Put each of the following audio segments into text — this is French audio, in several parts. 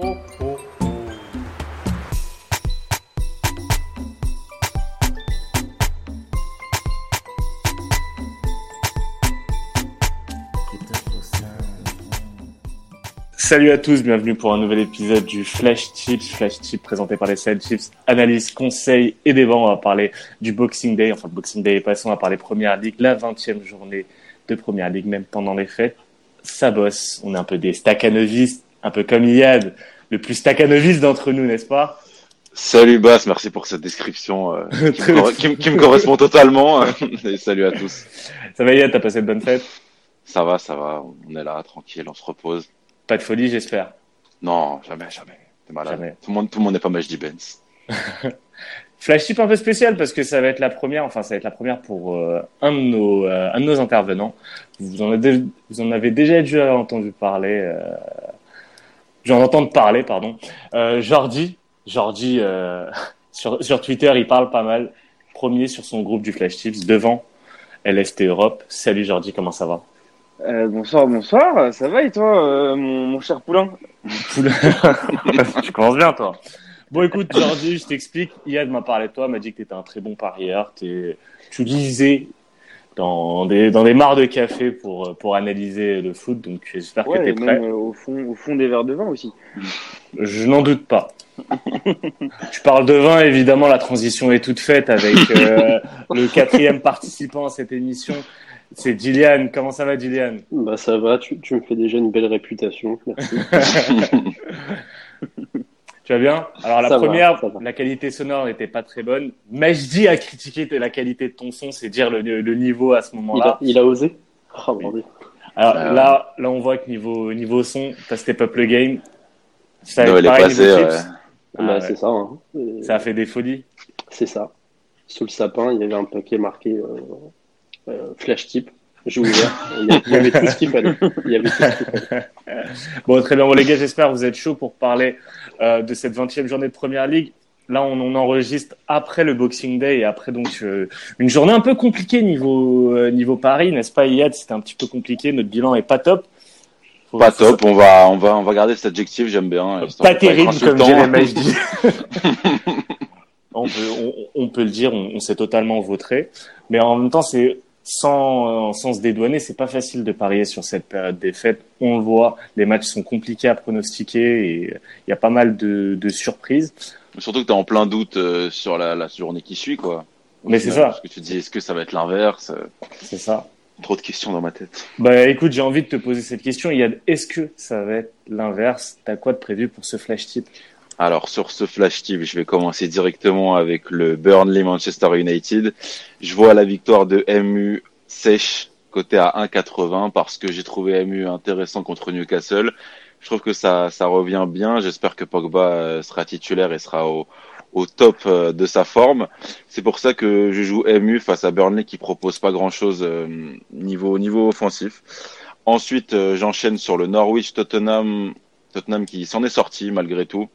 Salut à tous, bienvenue pour un nouvel épisode du Flash Chips. Flash Chips présenté par les Side Chips. Analyse, conseils et débat. On va parler du Boxing Day. Enfin, Boxing Day est passé. On va parler Première Ligue, la 20e journée de Première Ligue, même pendant les fêtes. Ça bosse. On est un peu des staccanovistes, un peu comme Yad, le plus staccanoviste d'entre nous, n'est-ce pas? Salut Bass, merci pour cette description euh, qui, me cor- qui me- qui me correspond totalement. Et salut à tous. Ça va Yad, t'as passé de bonnes fêtes? Ça va, ça va, on est là, tranquille, on se repose. Pas de folie, j'espère. Non, jamais, jamais. T'es malade. Jamais. Tout le monde, tout le monde n'est pas Majdi Benz. Flash tip un peu spécial parce que ça va être la première, enfin ça va être la première pour euh, un de nos euh, un de nos intervenants. Vous en avez vous en avez déjà dû avoir entendu parler, euh, dû en entendre parler pardon. Euh, Jordi, Jordi euh, sur sur Twitter il parle pas mal. Premier sur son groupe du Flash Tips devant LST Europe. Salut Jordi, comment ça va? Euh, bonsoir, bonsoir, ça va et toi, euh, mon, mon cher poulain? Poule- tu commences bien, toi. Bon, écoute, Jordi, je t'explique. Yad m'a parlé de toi, m'a dit que tu étais un très bon parieur. Tu lisais dans des, dans des mares de café pour, pour analyser le foot, donc j'espère que tu es prêt. même euh, au, fond, au fond des verres de vin aussi. Je n'en doute pas. tu parles de vin, évidemment, la transition est toute faite avec euh, le quatrième participant à cette émission. C'est Gillian. Comment ça va, Gillian? Bah ça va, tu, tu me fais déjà une belle réputation, merci. Tu vas bien Alors la Ça première, va. la qualité sonore n'était pas très bonne. Majdi a critiqué la qualité de ton son, c'est dire le, le niveau à ce moment-là. il a osé Oh, bordel. Alors Euh. là, là on voit que niveau niveau son, t'as step up le game. Ça, Non, elle est pareil, passée, niveau ouais. chips. Ah Bah, ouais. C'est ça, hein. Et Ça a fait des folies. c'est ça. Sous le sapin, il y avait un paquet marqué euh, euh, flash tip. J'ai ouvert, il y a- il y avait tout ce qu'il fallait. Il y avait tout ce qu'il fallait. Bon, très bien. Bon, les gars, j'espère que vous êtes chauds pour parler euh, de cette 20e journée de Première Ligue. Là, on, on enregistre après le Boxing Day et après donc euh, une journée un peu compliquée niveau euh, niveau Paris, n'est-ce pas, Iyad? C'était un petit peu compliqué. Notre bilan est pas top. Faut- Pas top, on va, on va, on va garder cet adjectif, j'aime bien. Pas terrible, comme dirait Majdi. on, peut, on, on peut le dire, on, on s'est totalement vautré. Mais en même temps, c'est sans, euh, sans se dédouaner, c'est pas facile de parier sur cette période des fêtes. On le voit, les matchs sont compliqués à pronostiquer et il y a pas mal de, de surprises. Surtout que t'es en plein doute euh, sur la, la journée qui suit, quoi. Au Mais c'est ça. Parce que tu te dis, est-ce que ça va être l'inverse Euh, C'est ça. Trop de questions dans ma tête. Bah écoute, j'ai envie de te poser cette question. Il y a, est-ce que ça va être l'inverse? T'as quoi de prévu pour ce flash type? Alors sur ce flash tip, je vais commencer directement avec le Burnley Manchester United. Je vois la victoire de MU sèche côté à 1,80 parce que j'ai trouvé MU intéressant contre Newcastle. Je trouve que ça ça revient bien. J'espère que Pogba euh, sera titulaire et sera au au top euh, de sa forme. C'est pour ça que je joue MU face à Burnley qui propose pas grand chose niveau niveau offensif. Ensuite, euh, j'enchaîne sur le Norwich Tottenham Tottenham qui s'en est sorti malgré tout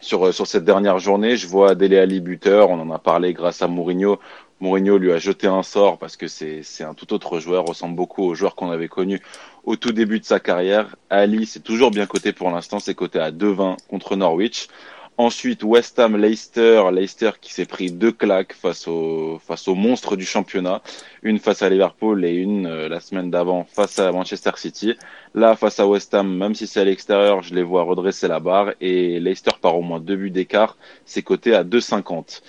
sur, euh, sur cette dernière journée. Je vois Dele Ali buteur, on en a parlé grâce à Mourinho. Mourinho lui a jeté un sort parce que c'est c'est un tout autre joueur, ressemble beaucoup au joueur qu'on avait connu au tout début de sa carrière. Ali, c'est toujours bien coté pour l'instant, c'est coté à 2-20 contre Norwich. Ensuite, West Ham, Leicester, Leicester qui s'est pris deux claques face au face au monstre du championnat, une face à Liverpool et une euh, la semaine d'avant face à Manchester City. Là, face à West Ham, même si c'est à l'extérieur, je les vois redresser la barre et Leicester par au moins deux buts d'écart, c'est coté à 2,50.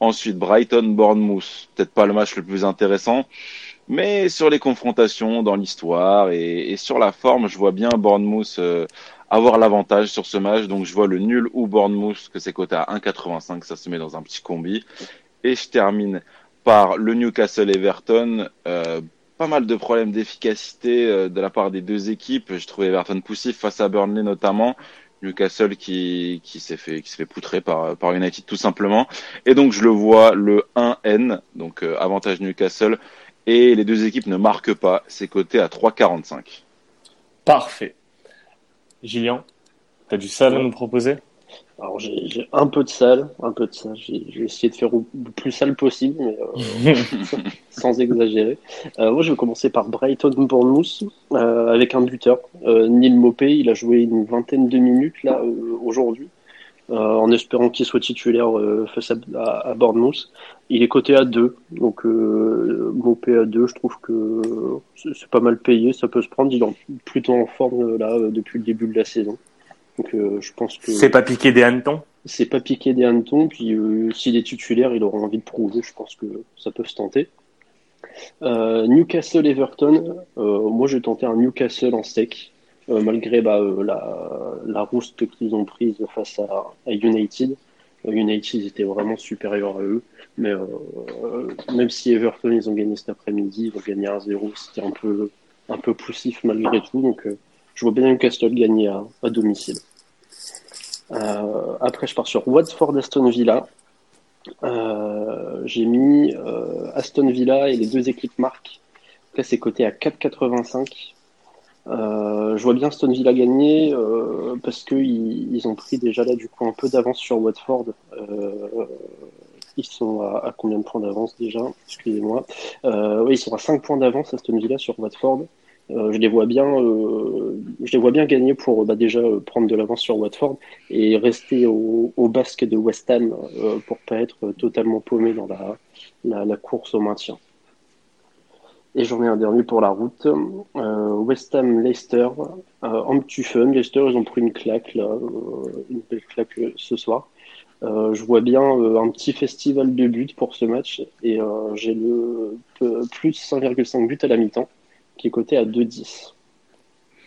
Ensuite, Brighton, Bournemouth, peut-être pas le match le plus intéressant, mais sur les confrontations dans l'histoire et, et sur la forme, je vois bien Bournemouth euh, avoir l'avantage sur ce match. Donc, je vois le nul ou Bournemouth, que c'est coté à 1,85, ça se met dans un petit combi. Et je termine par le Newcastle Everton. Euh, pas mal de problèmes d'efficacité euh, de la part des deux équipes. Je trouvais Everton poussif face à Burnley notamment. Newcastle qui, qui s'est fait qui s'est fait poutrer par par United tout simplement. Et donc je le vois le 1N, donc euh, avantage Newcastle. Et les deux équipes ne marquent pas. C'est coté à 3,45. Parfait. Gillian, t'as du sale à nous proposer? Alors j'ai un peu de salle, un peu de salle. J'ai essayé de faire au le plus sale possible, mais euh, sans exagérer. Euh, moi, je vais commencer par Brighton Bournemouth euh, avec un buteur, euh, Neil Mopé. Il a joué une vingtaine de minutes là euh, aujourd'hui, en espérant qu'il soit titulaire euh, face à, à, à Bournemouth. Il est coté à 2, donc euh, Mopé à 2, je trouve que c'est pas mal payé, ça peut se prendre. Il est plutôt en forme euh, là euh, depuis le début de la saison. Donc euh, je pense que C'est pas piqué des hannetons? C'est pas piqué des hannetons, puis euh, s'il est titulaire, il aura envie de prouver, je pense que ça peut se tenter. Euh, Newcastle-Everton, euh, moi j'ai tenté un Newcastle en sec, euh, malgré bah, euh, la, la rouste qu'ils ont prise face à, United. Euh, United était vraiment supérieur à eux, mais euh, même si Everton ils ont gagné cet après-midi, ils ont gagné 1-0, c'était un peu, un peu poussif malgré tout, donc euh, je vois bien Newcastle gagner à, à domicile. Euh, après, je pars sur Watford Aston Villa. Euh, j'ai mis euh, Aston Villa et les deux équipes marquent. Là, c'est coté à 4,85. Euh, je vois bien Aston Villa gagner euh, parce qu'ils ils ont pris déjà là du coup un peu d'avance sur Watford. Euh, ils sont à, à combien de points d'avance déjà? Excusez-moi. Euh, oui, ils sont à 5 points d'avance Aston Villa sur Watford. Euh, je les vois bien, euh, je les vois bien gagner pour bah, déjà prendre de l'avance sur Watford et rester au, au basque de West Ham pour pas être totalement paumé dans la, la, la course au maintien. Et j'en ai un dernier pour la route. Euh, West Ham Leicester euh, en petit fun. Leicester ils ont pris une claque là, euh, une belle claque euh, ce soir. Euh, je vois bien euh, un petit festival de buts pour ce match et euh, j'ai le plus 5,5 buts à la mi-temps qui est coté à 2,10.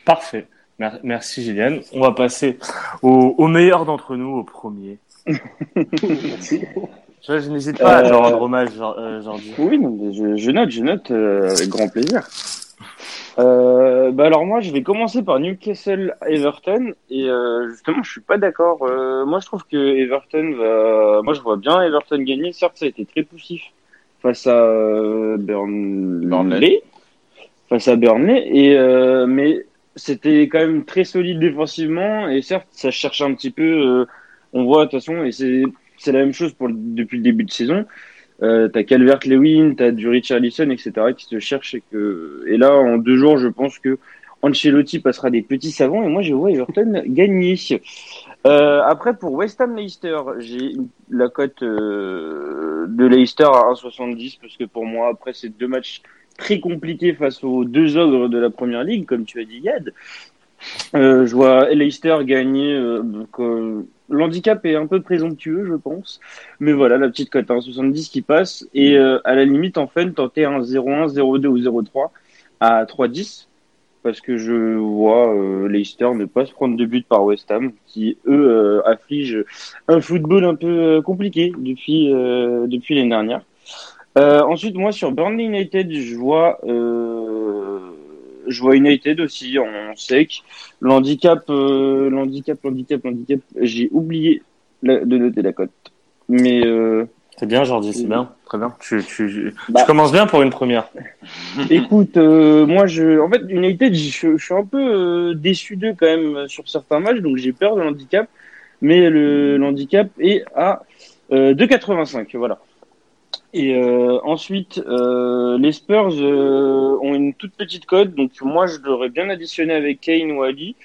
Parfait. Mer- Merci Gillian. On va passer au, au meilleur d'entre nous, au premier. Merci. Je, je n'hésite pas à te Euh, rendre hommage, Jor- euh. Oui, je, je note, je note euh, avec grand plaisir. Euh, bah alors moi, je vais commencer par Newcastle Everton et euh, justement, je suis pas d'accord. Euh, moi, je trouve que Everton va. Moi, je vois bien Everton gagner. Certes, ça a été très poussif face à euh, Burnley, Burnley. face à Burnley, et euh, mais c'était quand même très solide défensivement et certes, ça cherche un petit peu. euh, on voit de toute façon, et c'est c'est la même chose pour depuis le début de saison. Euh, t'as Calvert-Lewin, t'as du Richarlison, etc. qui se cherchent et que et là en deux jours, je pense que Ancelotti passera des petits savants et moi je vois Everton gagner. Euh, après pour West Ham Leicester, j'ai la cote euh, de Leicester à 1,70 parce que pour moi après c'est deux matchs très compliqués face aux deux ogres de la première ligue comme tu as dit Yad. Euh, je vois Leicester gagner. euh, euh, L'handicap est un peu présomptueux, je pense. Mais voilà, la petite cote à 1,70 qui passe. Et à la limite, en fait, tenter un 0,1, 0,2 ou 0,3 à 3,10. Parce que je vois Leicester ne pas se prendre de but par West Ham, qui, eux, affligent un football un peu compliqué depuis, l'année dernière. Ensuite, moi, sur Burnley United, je vois, je vois United aussi en sec. L'handicap, euh, l'handicap, l'handicap, l'handicap, j'ai oublié la- de noter la cote. Mais euh, C'est bien Jordi, c'est bien. Très bien. Tu, tu, Bah. tu commences bien pour une première. écoute, euh, moi, je, en fait, United, je, je suis un peu euh, déçu d'eux quand même sur certains matchs, donc j'ai peur de l'handicap. Mais le l'handicap est à euh, 2,85, voilà. Et euh, ensuite, euh, les Spurs euh, ont une toute petite cote, donc moi je l'aurais bien additionné avec Kane ou Ali,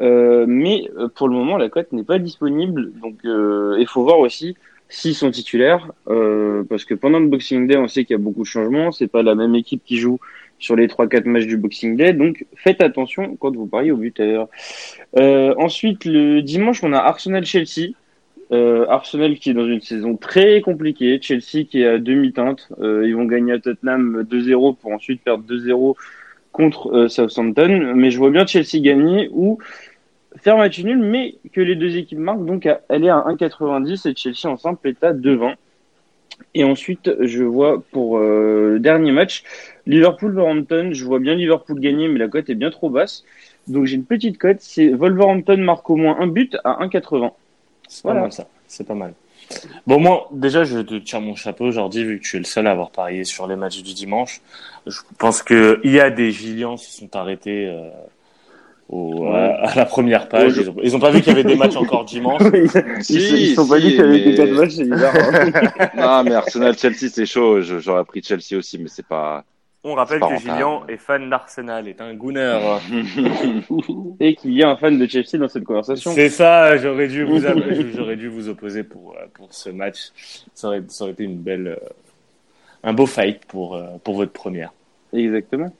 euh, mais euh, pour le moment la cote n'est pas disponible, donc euh, il faut voir aussi s'ils sont titulaires, euh, parce que pendant le Boxing Day on sait qu'il y a beaucoup de changements, c'est pas la même équipe qui joue sur les 3-4 matchs du Boxing Day, donc faites attention quand vous pariez au buteur. Euh, ensuite, le dimanche, on a Arsenal-Chelsea. Euh, Arsenal qui est dans une saison très compliquée, Chelsea qui est à demi-teinte, euh, ils vont gagner à Tottenham 2-0 pour ensuite perdre 2-0 contre euh, Southampton, mais je vois bien Chelsea gagner ou faire match nul, mais que les deux équipes marquent, donc elle est à 1,90 et Chelsea en simple est à 2,20. Et ensuite, je vois pour le dernier match, Liverpool-Wolverhampton, je vois bien Liverpool gagner, mais la cote est bien trop basse. Donc j'ai une petite cote, c'est Wolverhampton marque au moins un but à 1,80. C'est Voilà. pas mal ça. C'est pas mal. Bon, moi, déjà, je te tire mon chapeau aujourd'hui, vu que tu es le seul à avoir parié sur les matchs du dimanche. Je pense que il y a des Gillians se sont arrêtés euh, au, à la première page. Ils ont, ils ont pas vu qu'il y avait des matchs encore dimanche. ils, Si, ils sont pas si, dit qu'il y avait mais- des quatre matchs, c'est bizarre. hein. Ah, mais Arsenal-Chelsea, c'est chaud. J'aurais pris Chelsea aussi, mais c'est pas. On rappelle que. Gillian est fan d'Arsenal, est un gooner. Et qu'il y a un fan de Chelsea dans cette conversation. C'est ça, j'aurais dû vous j'aurais dû vous opposer pour euh, pour ce match. Ça aurait, ça aurait été une belle euh, un beau fight pour euh, pour votre première. Exactement.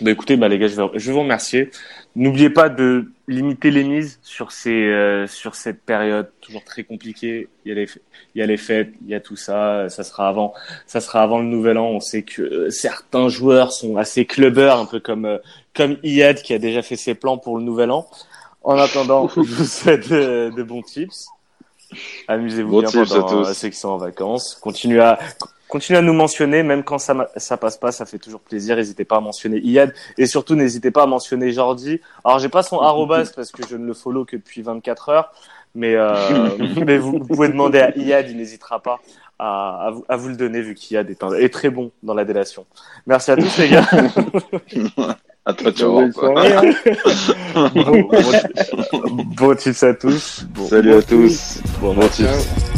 Bah écoutez, bah les gars, je vais, je vais vous remercier. N'oubliez pas de limiter les mises sur ces euh, sur cette période toujours très compliquée. Il y a les il y a les fêtes, il y a tout ça. Ça sera avant ça sera avant le nouvel an. On sait que euh, certains joueurs sont assez clubbers, un peu comme euh, comme Iyad qui a déjà fait ses plans pour le nouvel an. En attendant, je vous souhaite de, de bons tips. Amusez-vous bien tips pendant euh, ceux qui sont en vacances. Continuez à continuez à nous mentionner, même quand ça ça passe pas, ça fait toujours plaisir. N'hésitez pas à mentionner Iyad et surtout n'hésitez pas à mentionner Jordi. Alors j'ai pas son arrobas parce que je ne le follow que depuis 24 heures, mais euh, mais vous, vous pouvez demander à Iyad, il n'hésitera pas à, à, vous, à vous le donner vu qu'Iyad est, un- est très bon dans la délation. Merci à tous les gars. À toi, tu vois. hein. bon, bon, bon tips à tous. Bon, Salut à tous. bon Bon tips.